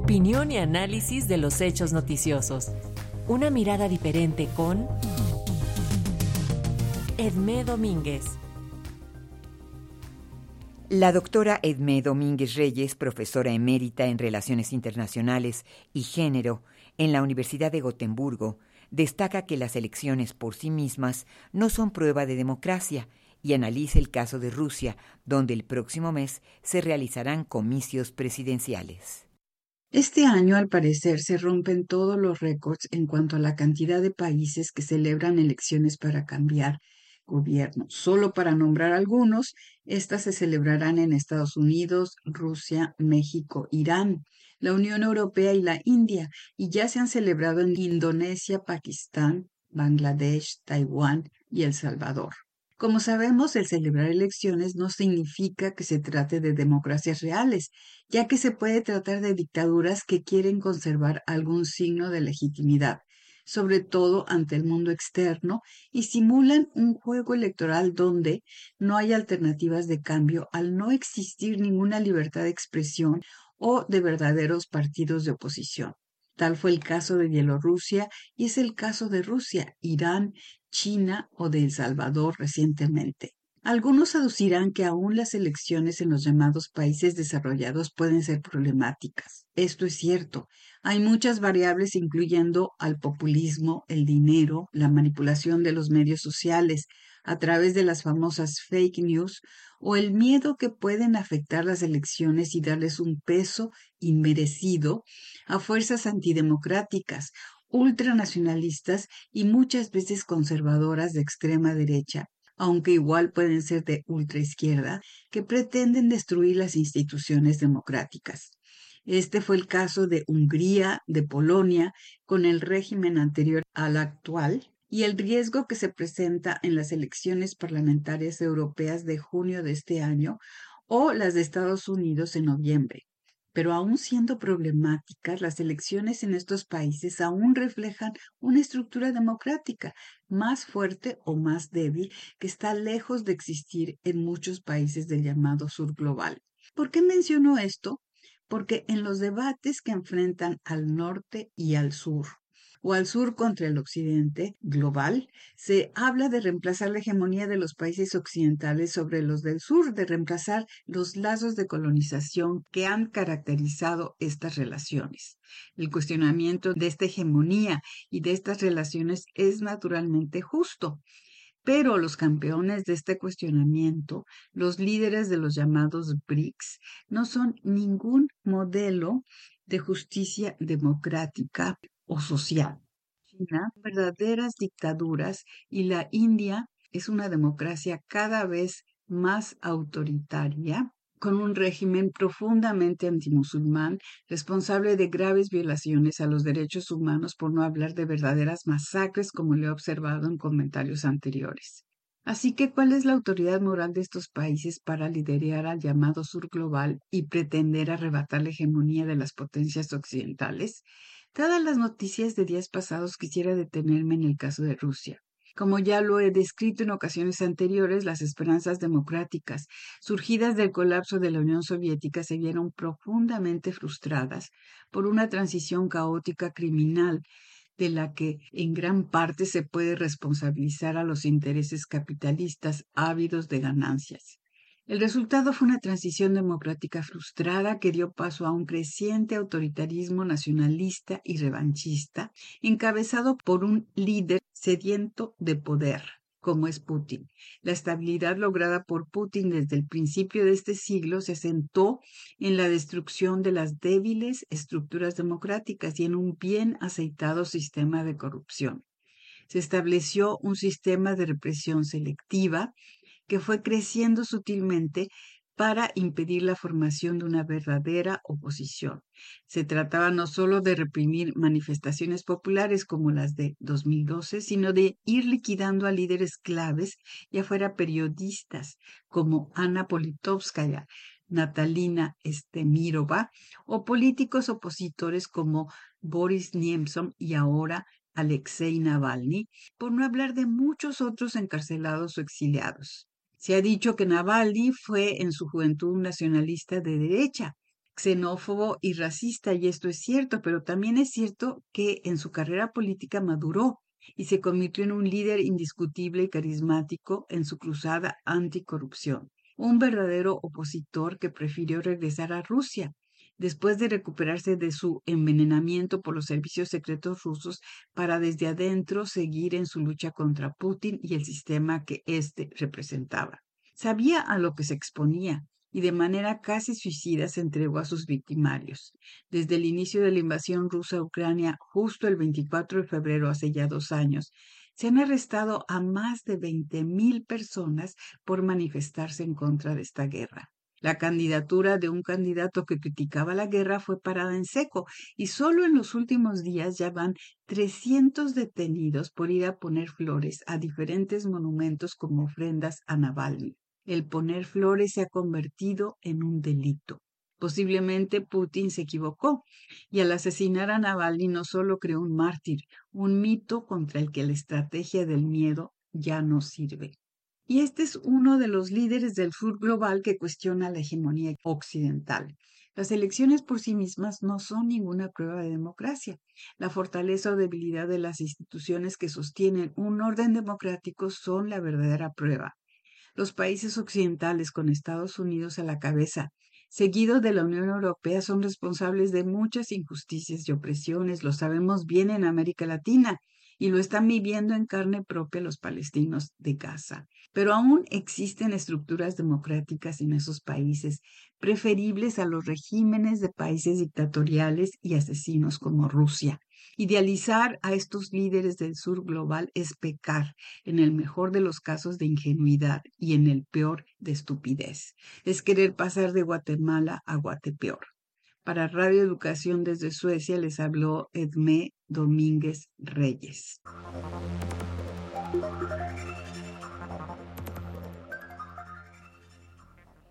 Opinión y análisis de los hechos noticiosos. Una mirada diferente con Edmé Domínguez. La doctora Edmé Domínguez Reyes, profesora emérita en Relaciones Internacionales y Género en la Universidad de Gotemburgo, destaca que las elecciones por sí mismas no son prueba de democracia y analiza el caso de Rusia, donde el próximo mes se realizarán comicios presidenciales. Este año, al parecer, se rompen todos los récords en cuanto a la cantidad de países que celebran elecciones para cambiar gobierno. Solo para nombrar algunos, estas se celebrarán en Estados Unidos, Rusia, México, Irán, la Unión Europea y la India, y ya se han celebrado en Indonesia, Pakistán, Bangladesh, Taiwán y El Salvador. Como sabemos, el celebrar elecciones no significa que se trate de democracias reales, ya que se puede tratar de dictaduras que quieren conservar algún signo de legitimidad, sobre todo ante el mundo externo, y simulan un juego electoral donde no hay alternativas de cambio al no existir ninguna libertad de expresión o de verdaderos partidos de oposición. Tal fue el caso de Bielorrusia y es el caso de Rusia, Irán, China o de El Salvador recientemente. Algunos aducirán que aún las elecciones en los llamados países desarrollados pueden ser problemáticas. Esto es cierto. Hay muchas variables incluyendo al populismo, el dinero, la manipulación de los medios sociales a través de las famosas fake news o el miedo que pueden afectar las elecciones y darles un peso inmerecido a fuerzas antidemocráticas ultranacionalistas y muchas veces conservadoras de extrema derecha, aunque igual pueden ser de ultraizquierda, que pretenden destruir las instituciones democráticas. Este fue el caso de Hungría, de Polonia, con el régimen anterior al actual, y el riesgo que se presenta en las elecciones parlamentarias europeas de junio de este año o las de Estados Unidos en noviembre. Pero aún siendo problemáticas, las elecciones en estos países aún reflejan una estructura democrática más fuerte o más débil que está lejos de existir en muchos países del llamado sur global. ¿Por qué menciono esto? Porque en los debates que enfrentan al norte y al sur, o al sur contra el occidente global, se habla de reemplazar la hegemonía de los países occidentales sobre los del sur, de reemplazar los lazos de colonización que han caracterizado estas relaciones. El cuestionamiento de esta hegemonía y de estas relaciones es naturalmente justo. Pero los campeones de este cuestionamiento, los líderes de los llamados BRICS, no son ningún modelo de justicia democrática o social. China, verdaderas dictaduras y la India es una democracia cada vez más autoritaria, con un régimen profundamente antimusulmán, responsable de graves violaciones a los derechos humanos, por no hablar de verdaderas masacres, como le he observado en comentarios anteriores. Así que, ¿cuál es la autoridad moral de estos países para liderar al llamado sur global y pretender arrebatar la hegemonía de las potencias occidentales? Dadas las noticias de días pasados, quisiera detenerme en el caso de Rusia. Como ya lo he descrito en ocasiones anteriores, las esperanzas democráticas surgidas del colapso de la Unión Soviética se vieron profundamente frustradas por una transición caótica criminal de la que en gran parte se puede responsabilizar a los intereses capitalistas ávidos de ganancias. El resultado fue una transición democrática frustrada que dio paso a un creciente autoritarismo nacionalista y revanchista, encabezado por un líder sediento de poder, como es Putin. La estabilidad lograda por Putin desde el principio de este siglo se asentó en la destrucción de las débiles estructuras democráticas y en un bien aceitado sistema de corrupción. Se estableció un sistema de represión selectiva que fue creciendo sutilmente para impedir la formación de una verdadera oposición. Se trataba no solo de reprimir manifestaciones populares como las de 2012, sino de ir liquidando a líderes claves, ya fuera periodistas como Ana Politovskaya, Natalina Estemirova, o políticos opositores como Boris Nemtsov y ahora Alexei Navalny, por no hablar de muchos otros encarcelados o exiliados. Se ha dicho que Navalny fue en su juventud nacionalista de derecha. xenófobo y racista, y esto es cierto, pero también es cierto que en su carrera política maduró y se convirtió en un líder indiscutible y carismático en su cruzada anticorrupción, un verdadero opositor que prefirió regresar a Rusia después de recuperarse de su envenenamiento por los servicios secretos rusos para desde adentro seguir en su lucha contra Putin y el sistema que éste representaba. Sabía a lo que se exponía y de manera casi suicida se entregó a sus victimarios. Desde el inicio de la invasión rusa a Ucrania, justo el 24 de febrero, hace ya dos años, se han arrestado a más de 20.000 personas por manifestarse en contra de esta guerra. La candidatura de un candidato que criticaba la guerra fue parada en seco y solo en los últimos días ya van 300 detenidos por ir a poner flores a diferentes monumentos como ofrendas a Navalny. El poner flores se ha convertido en un delito. Posiblemente Putin se equivocó y al asesinar a Navalny no solo creó un mártir, un mito contra el que la estrategia del miedo ya no sirve. Y este es uno de los líderes del sur global que cuestiona la hegemonía occidental. Las elecciones por sí mismas no son ninguna prueba de democracia. La fortaleza o debilidad de las instituciones que sostienen un orden democrático son la verdadera prueba. Los países occidentales con Estados Unidos a la cabeza, seguido de la Unión Europea, son responsables de muchas injusticias y opresiones. Lo sabemos bien en América Latina y lo están viviendo en carne propia los palestinos de Gaza. Pero aún existen estructuras democráticas en esos países, preferibles a los regímenes de países dictatoriales y asesinos como Rusia. Idealizar a estos líderes del sur global es pecar, en el mejor de los casos de ingenuidad y en el peor de estupidez. Es querer pasar de Guatemala a Guatepeor. Para Radio Educación desde Suecia les habló Edmé Domínguez Reyes.